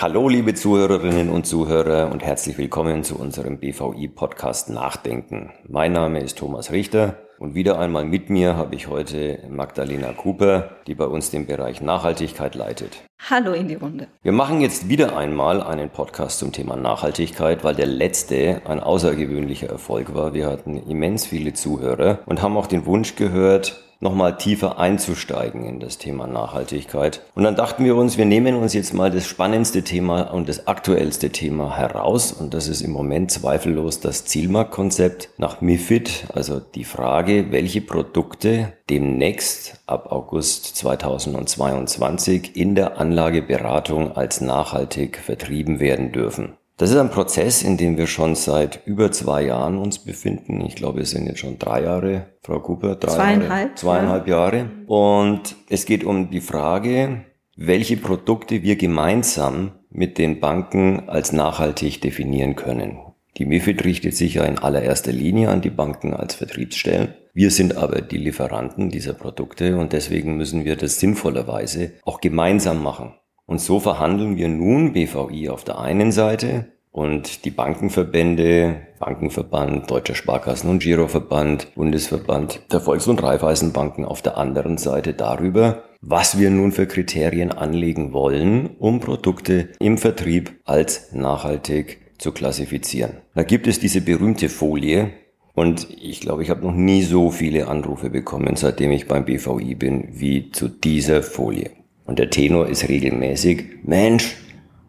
Hallo, liebe Zuhörerinnen und Zuhörer und herzlich willkommen zu unserem BVI-Podcast Nachdenken. Mein Name ist Thomas Richter und wieder einmal mit mir habe ich heute Magdalena Cooper, die bei uns den Bereich Nachhaltigkeit leitet. Hallo in die Runde. Wir machen jetzt wieder einmal einen Podcast zum Thema Nachhaltigkeit, weil der letzte ein außergewöhnlicher Erfolg war. Wir hatten immens viele Zuhörer und haben auch den Wunsch gehört, nochmal tiefer einzusteigen in das Thema Nachhaltigkeit. Und dann dachten wir uns, wir nehmen uns jetzt mal das spannendste Thema und das aktuellste Thema heraus. Und das ist im Moment zweifellos das Zielmarktkonzept nach MIFID. Also die Frage, welche Produkte demnächst ab August 2022 in der Anlageberatung als nachhaltig vertrieben werden dürfen. Das ist ein Prozess, in dem wir schon seit über zwei Jahren uns befinden. Ich glaube, es sind jetzt schon drei Jahre, Frau Cooper, drei zweieinhalb, Jahre, zweieinhalb ja. Jahre. Und es geht um die Frage, welche Produkte wir gemeinsam mit den Banken als nachhaltig definieren können. Die MIFID richtet sich ja in allererster Linie an die Banken als Vertriebsstellen. Wir sind aber die Lieferanten dieser Produkte und deswegen müssen wir das sinnvollerweise auch gemeinsam machen. Und so verhandeln wir nun BVI auf der einen Seite und die Bankenverbände, Bankenverband, Deutscher Sparkassen- und Giroverband, Bundesverband der Volks- und Raiffeisenbanken auf der anderen Seite darüber, was wir nun für Kriterien anlegen wollen, um Produkte im Vertrieb als nachhaltig zu klassifizieren. Da gibt es diese berühmte Folie, und ich glaube, ich habe noch nie so viele Anrufe bekommen, seitdem ich beim BVI bin, wie zu dieser Folie. Und der Tenor ist regelmäßig, Mensch,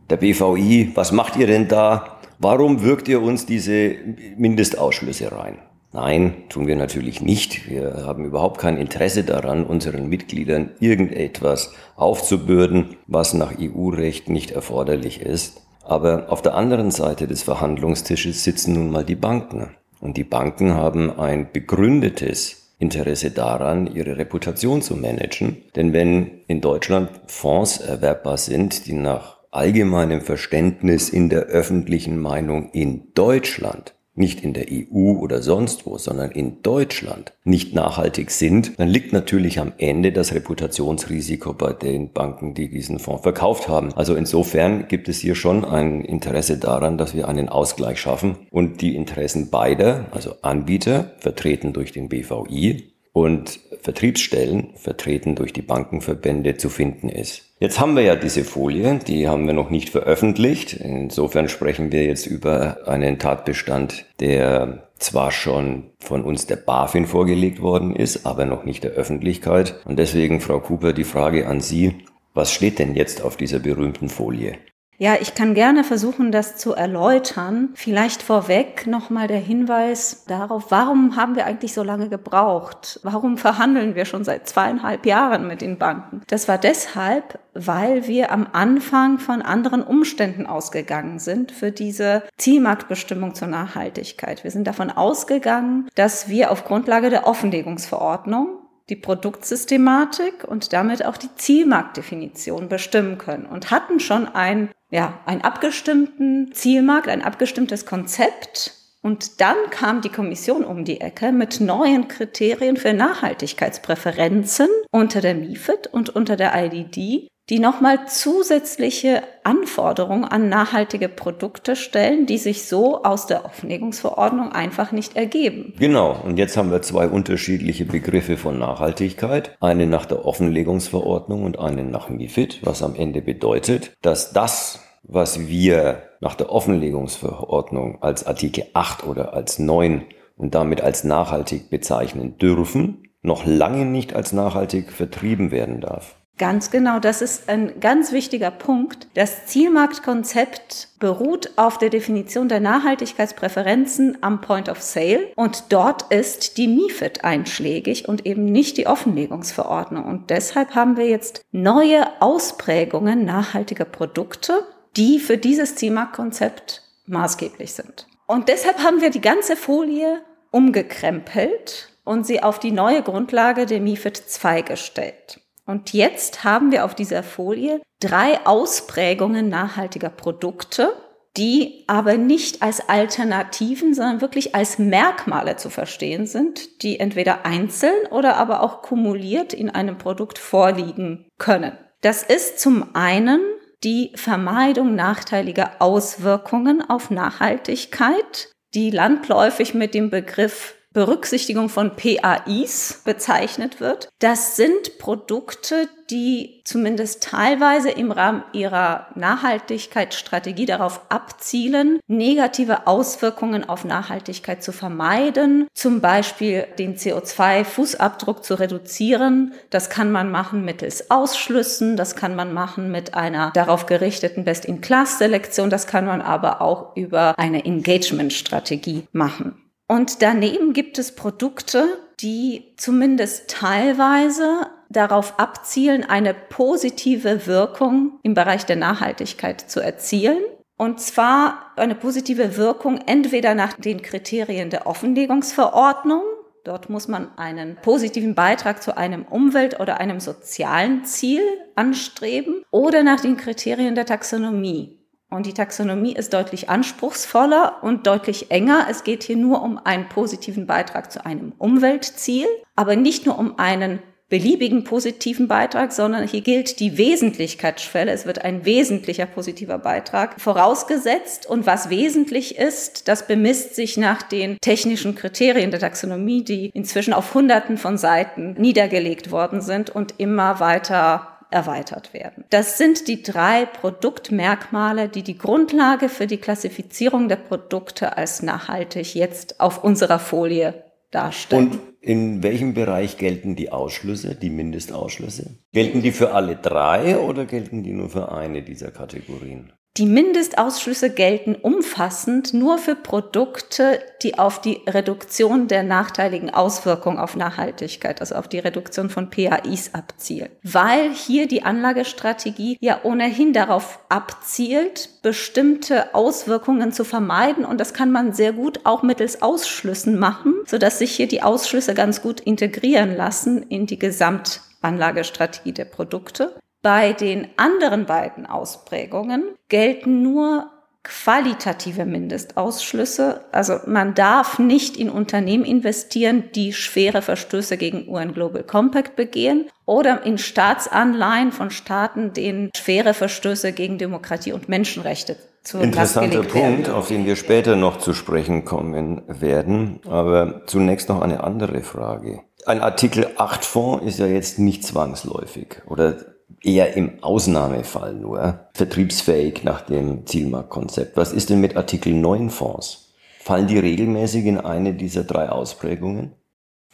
der BVI, was macht ihr denn da? Warum wirkt ihr uns diese Mindestausschlüsse rein? Nein, tun wir natürlich nicht. Wir haben überhaupt kein Interesse daran, unseren Mitgliedern irgendetwas aufzubürden, was nach EU-Recht nicht erforderlich ist. Aber auf der anderen Seite des Verhandlungstisches sitzen nun mal die Banken. Und die Banken haben ein begründetes Interesse daran, ihre Reputation zu managen. Denn wenn in Deutschland Fonds erwerbbar sind, die nach allgemeinem Verständnis in der öffentlichen Meinung in Deutschland nicht in der EU oder sonst wo, sondern in Deutschland nicht nachhaltig sind, dann liegt natürlich am Ende das Reputationsrisiko bei den Banken, die diesen Fonds verkauft haben. Also insofern gibt es hier schon ein Interesse daran, dass wir einen Ausgleich schaffen und die Interessen beider, also Anbieter, vertreten durch den BVI, und Vertriebsstellen, vertreten durch die Bankenverbände, zu finden ist. Jetzt haben wir ja diese Folie, die haben wir noch nicht veröffentlicht. Insofern sprechen wir jetzt über einen Tatbestand, der zwar schon von uns der BaFin vorgelegt worden ist, aber noch nicht der Öffentlichkeit. Und deswegen, Frau Cooper, die Frage an Sie, was steht denn jetzt auf dieser berühmten Folie? Ja, ich kann gerne versuchen, das zu erläutern. Vielleicht vorweg nochmal der Hinweis darauf, warum haben wir eigentlich so lange gebraucht? Warum verhandeln wir schon seit zweieinhalb Jahren mit den Banken? Das war deshalb, weil wir am Anfang von anderen Umständen ausgegangen sind für diese Zielmarktbestimmung zur Nachhaltigkeit. Wir sind davon ausgegangen, dass wir auf Grundlage der Offenlegungsverordnung die Produktsystematik und damit auch die Zielmarktdefinition bestimmen können und hatten schon ein ja, einen abgestimmten Zielmarkt, ein abgestimmtes Konzept. Und dann kam die Kommission um die Ecke mit neuen Kriterien für Nachhaltigkeitspräferenzen unter der MIFID und unter der IDD, die nochmal zusätzliche Anforderungen an nachhaltige Produkte stellen, die sich so aus der Offenlegungsverordnung einfach nicht ergeben. Genau, und jetzt haben wir zwei unterschiedliche Begriffe von Nachhaltigkeit, eine nach der Offenlegungsverordnung und eine nach MIFID, was am Ende bedeutet, dass das, was wir nach der Offenlegungsverordnung als Artikel 8 oder als 9 und damit als nachhaltig bezeichnen dürfen, noch lange nicht als nachhaltig vertrieben werden darf. Ganz genau, das ist ein ganz wichtiger Punkt. Das Zielmarktkonzept beruht auf der Definition der Nachhaltigkeitspräferenzen am Point of Sale und dort ist die MIFID einschlägig und eben nicht die Offenlegungsverordnung. Und deshalb haben wir jetzt neue Ausprägungen nachhaltiger Produkte, die für dieses Zielmarktkonzept maßgeblich sind. Und deshalb haben wir die ganze Folie umgekrempelt und sie auf die neue Grundlage der MIFID 2 gestellt. Und jetzt haben wir auf dieser Folie drei Ausprägungen nachhaltiger Produkte, die aber nicht als Alternativen, sondern wirklich als Merkmale zu verstehen sind, die entweder einzeln oder aber auch kumuliert in einem Produkt vorliegen können. Das ist zum einen die Vermeidung nachteiliger Auswirkungen auf Nachhaltigkeit, die landläufig mit dem Begriff Berücksichtigung von PAIs bezeichnet wird. Das sind Produkte, die zumindest teilweise im Rahmen ihrer Nachhaltigkeitsstrategie darauf abzielen, negative Auswirkungen auf Nachhaltigkeit zu vermeiden, zum Beispiel den CO2-Fußabdruck zu reduzieren. Das kann man machen mittels Ausschlüssen, das kann man machen mit einer darauf gerichteten Best-in-Class-Selektion, das kann man aber auch über eine Engagement-Strategie machen. Und daneben gibt es Produkte, die zumindest teilweise darauf abzielen, eine positive Wirkung im Bereich der Nachhaltigkeit zu erzielen. Und zwar eine positive Wirkung entweder nach den Kriterien der Offenlegungsverordnung. Dort muss man einen positiven Beitrag zu einem Umwelt- oder einem sozialen Ziel anstreben oder nach den Kriterien der Taxonomie. Und die Taxonomie ist deutlich anspruchsvoller und deutlich enger. Es geht hier nur um einen positiven Beitrag zu einem Umweltziel, aber nicht nur um einen beliebigen positiven Beitrag, sondern hier gilt die Wesentlichkeitsschwelle. Es wird ein wesentlicher positiver Beitrag vorausgesetzt. Und was wesentlich ist, das bemisst sich nach den technischen Kriterien der Taxonomie, die inzwischen auf Hunderten von Seiten niedergelegt worden sind und immer weiter erweitert werden. Das sind die drei Produktmerkmale, die die Grundlage für die Klassifizierung der Produkte als nachhaltig jetzt auf unserer Folie darstellen. Und in welchem Bereich gelten die Ausschlüsse, die Mindestausschlüsse? Gelten die für alle drei oder gelten die nur für eine dieser Kategorien? Die Mindestausschlüsse gelten umfassend nur für Produkte, die auf die Reduktion der nachteiligen Auswirkungen auf Nachhaltigkeit, also auf die Reduktion von PAIs abzielen. Weil hier die Anlagestrategie ja ohnehin darauf abzielt, bestimmte Auswirkungen zu vermeiden und das kann man sehr gut auch mittels Ausschlüssen machen, sodass sich hier die Ausschlüsse ganz gut integrieren lassen in die Gesamtanlagestrategie der Produkte. Bei den anderen beiden Ausprägungen gelten nur qualitative Mindestausschlüsse. Also man darf nicht in Unternehmen investieren, die schwere Verstöße gegen UN Global Compact begehen oder in Staatsanleihen von Staaten, denen schwere Verstöße gegen Demokratie und Menschenrechte zu Interessanter Punkt, auf den wir später noch zu sprechen kommen werden. Aber zunächst noch eine andere Frage. Ein Artikel 8 Fonds ist ja jetzt nicht zwangsläufig oder eher im Ausnahmefall nur vertriebsfähig nach dem Zielmarktkonzept. Was ist denn mit Artikel 9 Fonds? Fallen die regelmäßig in eine dieser drei Ausprägungen?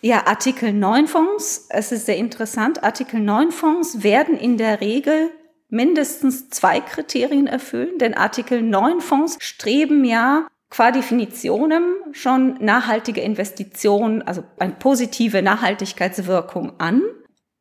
Ja, Artikel 9 Fonds, es ist sehr interessant, Artikel 9 Fonds werden in der Regel mindestens zwei Kriterien erfüllen, denn Artikel 9 Fonds streben ja qua Definitionem schon nachhaltige Investitionen, also eine positive Nachhaltigkeitswirkung an.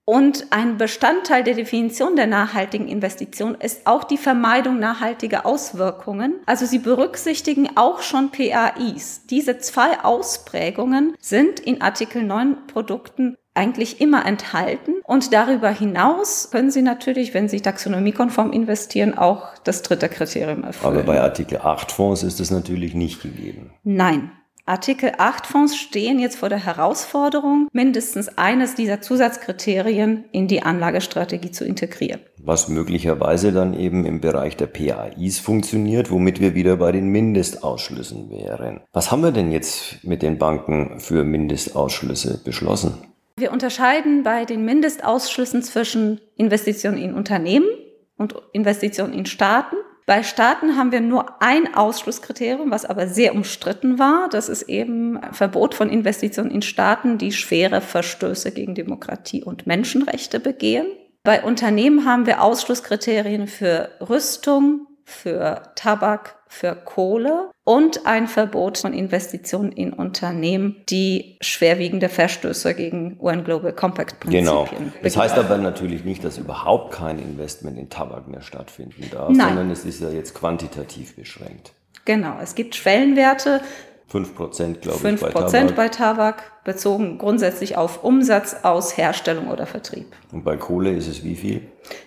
Und ein Bestandteil der Definition der nachhaltigen Investition ist auch die Vermeidung nachhaltiger Auswirkungen. Also sie berücksichtigen auch schon PAIs. Diese zwei Ausprägungen sind in Artikel 9 Produkten eigentlich immer enthalten. Und darüber hinaus können Sie natürlich, wenn Sie taxonomiekonform investieren, auch das dritte Kriterium erfüllen. Aber bei Artikel 8 Fonds ist das natürlich nicht gegeben. Nein. Artikel 8 Fonds stehen jetzt vor der Herausforderung, mindestens eines dieser Zusatzkriterien in die Anlagestrategie zu integrieren. Was möglicherweise dann eben im Bereich der PAIs funktioniert, womit wir wieder bei den Mindestausschlüssen wären. Was haben wir denn jetzt mit den Banken für Mindestausschlüsse beschlossen? Wir unterscheiden bei den Mindestausschlüssen zwischen Investitionen in Unternehmen und Investitionen in Staaten. Bei Staaten haben wir nur ein Ausschlusskriterium, was aber sehr umstritten war. Das ist eben Verbot von Investitionen in Staaten, die schwere Verstöße gegen Demokratie und Menschenrechte begehen. Bei Unternehmen haben wir Ausschlusskriterien für Rüstung, für Tabak, für Kohle und ein Verbot von Investitionen in Unternehmen, die schwerwiegende Verstöße gegen UN Global Compact Prinzipien. Genau. Das heißt aber natürlich nicht, dass überhaupt kein Investment in Tabak mehr stattfinden darf, Nein. sondern es ist ja jetzt quantitativ beschränkt. Genau. Es gibt Schwellenwerte. 5 Prozent, glaube 5 ich, bei Tabak. bei Tabak, bezogen grundsätzlich auf Umsatz aus Herstellung oder Vertrieb. Und bei Kohle ist es wie viel?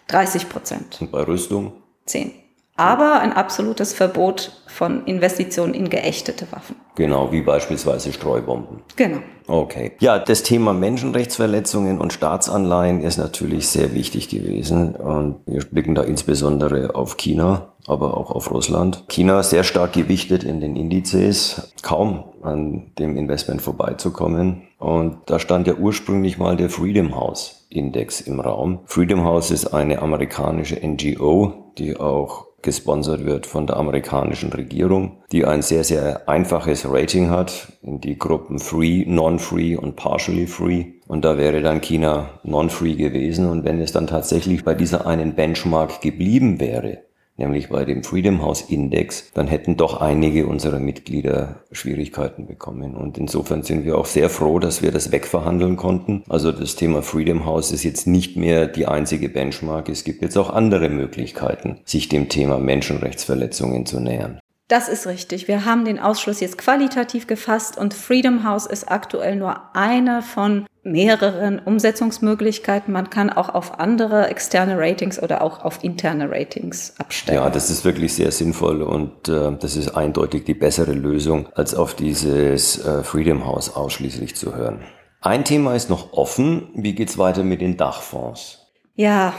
30 Prozent. Und bei Rüstung? 10. aber ein absolutes Verbot von Investitionen in geächtete Waffen. Genau, wie beispielsweise Streubomben. Genau. Okay. Ja, das Thema Menschenrechtsverletzungen und Staatsanleihen ist natürlich sehr wichtig gewesen. Und wir blicken da insbesondere auf China, aber auch auf Russland. China sehr stark gewichtet in den Indizes, kaum an dem Investment vorbeizukommen. Und da stand ja ursprünglich mal der Freedom House Index im Raum. Freedom House ist eine amerikanische NGO, die auch gesponsert wird von der amerikanischen Regierung, die ein sehr, sehr einfaches Rating hat in die Gruppen Free, Non-Free und Partially Free. Und da wäre dann China Non-Free gewesen. Und wenn es dann tatsächlich bei dieser einen Benchmark geblieben wäre, nämlich bei dem Freedom House Index, dann hätten doch einige unserer Mitglieder Schwierigkeiten bekommen. Und insofern sind wir auch sehr froh, dass wir das wegverhandeln konnten. Also das Thema Freedom House ist jetzt nicht mehr die einzige Benchmark. Es gibt jetzt auch andere Möglichkeiten, sich dem Thema Menschenrechtsverletzungen zu nähern. Das ist richtig. Wir haben den Ausschluss jetzt qualitativ gefasst und Freedom House ist aktuell nur eine von mehreren Umsetzungsmöglichkeiten. Man kann auch auf andere externe Ratings oder auch auf interne Ratings abstellen. Ja, das ist wirklich sehr sinnvoll und äh, das ist eindeutig die bessere Lösung, als auf dieses äh, Freedom House ausschließlich zu hören. Ein Thema ist noch offen. Wie geht's weiter mit den Dachfonds? Ja,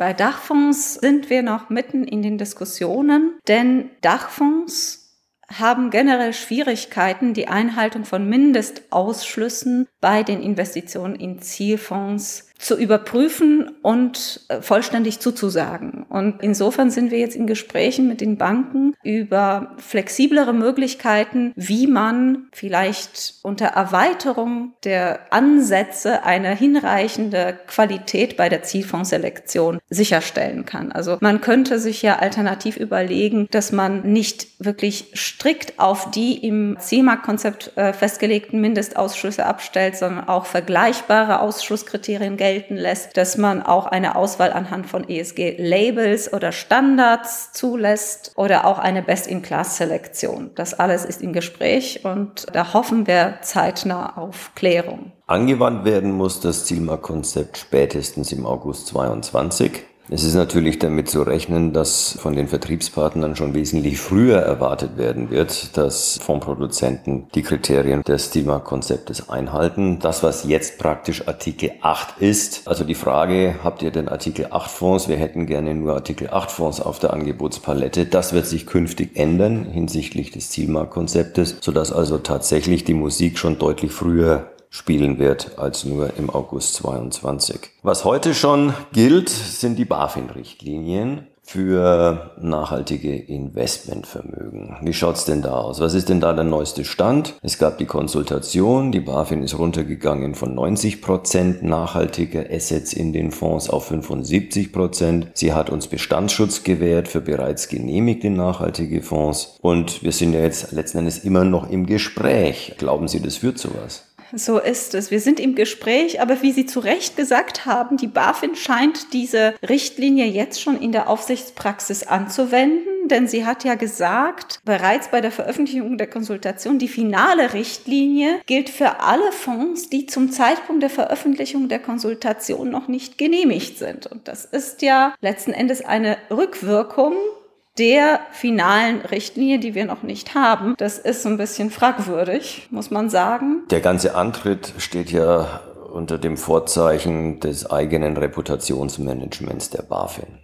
bei Dachfonds sind wir noch mitten in den Diskussionen, denn Dachfonds haben generell Schwierigkeiten, die Einhaltung von Mindestausschlüssen bei den Investitionen in Zielfonds zu überprüfen und äh, vollständig zuzusagen. Und insofern sind wir jetzt in Gesprächen mit den Banken über flexiblere Möglichkeiten, wie man vielleicht unter Erweiterung der Ansätze eine hinreichende Qualität bei der Zielfondsselektion sicherstellen kann. Also man könnte sich ja alternativ überlegen, dass man nicht wirklich strikt auf die im CIMAC-Konzept äh, festgelegten Mindestausschlüsse abstellt, sondern auch vergleichbare Ausschlusskriterien gelten gelten lässt, dass man auch eine Auswahl anhand von ESG-Labels oder Standards zulässt oder auch eine Best-in-Class-Selektion. Das alles ist im Gespräch und da hoffen wir zeitnah auf Klärung. Angewandt werden muss das Zielmarktkonzept spätestens im August 22. Es ist natürlich damit zu rechnen, dass von den Vertriebspartnern schon wesentlich früher erwartet werden wird, dass Fondsproduzenten die Kriterien des Thema-Konzeptes einhalten. Das, was jetzt praktisch Artikel 8 ist, also die Frage, habt ihr denn Artikel 8 Fonds? Wir hätten gerne nur Artikel 8 Fonds auf der Angebotspalette. Das wird sich künftig ändern hinsichtlich des Zielmarktkonzeptes, sodass also tatsächlich die Musik schon deutlich früher spielen wird als nur im August 22. Was heute schon gilt, sind die BaFin-Richtlinien für nachhaltige Investmentvermögen. Wie schaut's denn da aus? Was ist denn da der neueste Stand? Es gab die Konsultation, die BaFin ist runtergegangen von 90 Prozent nachhaltiger Assets in den Fonds auf 75%. Prozent. Sie hat uns Bestandsschutz gewährt für bereits genehmigte nachhaltige Fonds und wir sind ja jetzt letzten Endes immer noch im Gespräch. Glauben Sie, das führt zu was? So ist es. Wir sind im Gespräch, aber wie Sie zu Recht gesagt haben, die BaFin scheint diese Richtlinie jetzt schon in der Aufsichtspraxis anzuwenden, denn sie hat ja gesagt, bereits bei der Veröffentlichung der Konsultation, die finale Richtlinie gilt für alle Fonds, die zum Zeitpunkt der Veröffentlichung der Konsultation noch nicht genehmigt sind. Und das ist ja letzten Endes eine Rückwirkung der finalen Richtlinie, die wir noch nicht haben. Das ist so ein bisschen fragwürdig, muss man sagen. Der ganze Antritt steht ja unter dem Vorzeichen des eigenen Reputationsmanagements der BaFin.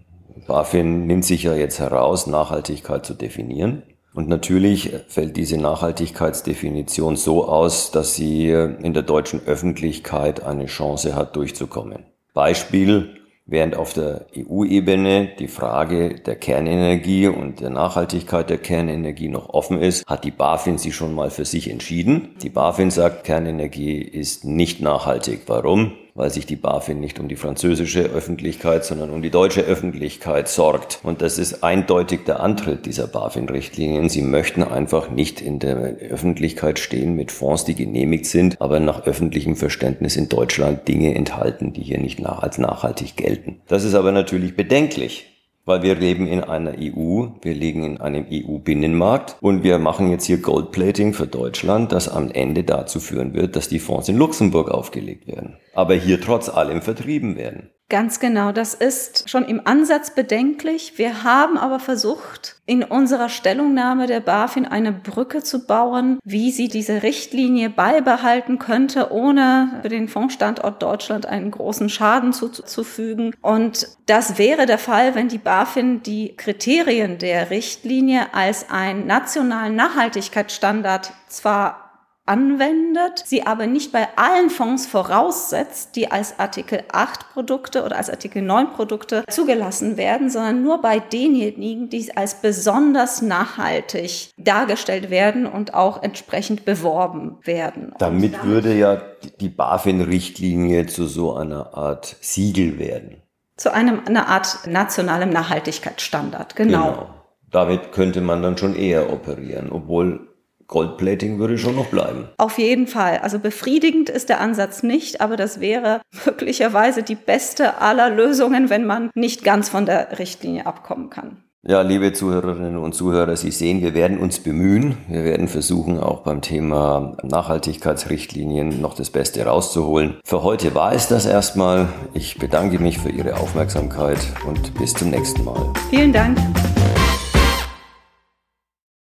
BaFin nimmt sich ja jetzt heraus, Nachhaltigkeit zu definieren. Und natürlich fällt diese Nachhaltigkeitsdefinition so aus, dass sie in der deutschen Öffentlichkeit eine Chance hat, durchzukommen. Beispiel, Während auf der EU-Ebene die Frage der Kernenergie und der Nachhaltigkeit der Kernenergie noch offen ist, hat die BaFin sie schon mal für sich entschieden. Die BaFin sagt, Kernenergie ist nicht nachhaltig. Warum? Weil sich die BaFin nicht um die französische Öffentlichkeit, sondern um die deutsche Öffentlichkeit sorgt. Und das ist eindeutig der Antritt dieser BaFin-Richtlinien. Sie möchten einfach nicht in der Öffentlichkeit stehen mit Fonds, die genehmigt sind, aber nach öffentlichem Verständnis in Deutschland Dinge enthalten, die hier nicht als nachhaltig gelten. Das ist aber natürlich bedenklich weil wir leben in einer EU, wir liegen in einem EU-Binnenmarkt und wir machen jetzt hier Goldplating für Deutschland, das am Ende dazu führen wird, dass die Fonds in Luxemburg aufgelegt werden. Aber hier trotz allem vertrieben werden. Ganz genau, das ist schon im Ansatz bedenklich. Wir haben aber versucht, in unserer Stellungnahme der BaFin eine Brücke zu bauen, wie sie diese Richtlinie beibehalten könnte, ohne für den Fondsstandort Deutschland einen großen Schaden zuzufügen. Und das wäre der Fall, wenn die BaFin die Kriterien der Richtlinie als einen nationalen Nachhaltigkeitsstandard zwar anwendet, sie aber nicht bei allen Fonds voraussetzt, die als Artikel 8 Produkte oder als Artikel 9 Produkte zugelassen werden, sondern nur bei denjenigen, die als besonders nachhaltig dargestellt werden und auch entsprechend beworben werden. Damit, damit würde ja die BaFin-Richtlinie zu so einer Art Siegel werden. Zu einem, einer Art nationalem Nachhaltigkeitsstandard, genau. genau. Damit könnte man dann schon eher operieren, obwohl Goldplating würde schon noch bleiben. Auf jeden Fall. Also befriedigend ist der Ansatz nicht, aber das wäre möglicherweise die beste aller Lösungen, wenn man nicht ganz von der Richtlinie abkommen kann. Ja, liebe Zuhörerinnen und Zuhörer, Sie sehen, wir werden uns bemühen. Wir werden versuchen, auch beim Thema Nachhaltigkeitsrichtlinien noch das Beste rauszuholen. Für heute war es das erstmal. Ich bedanke mich für Ihre Aufmerksamkeit und bis zum nächsten Mal. Vielen Dank.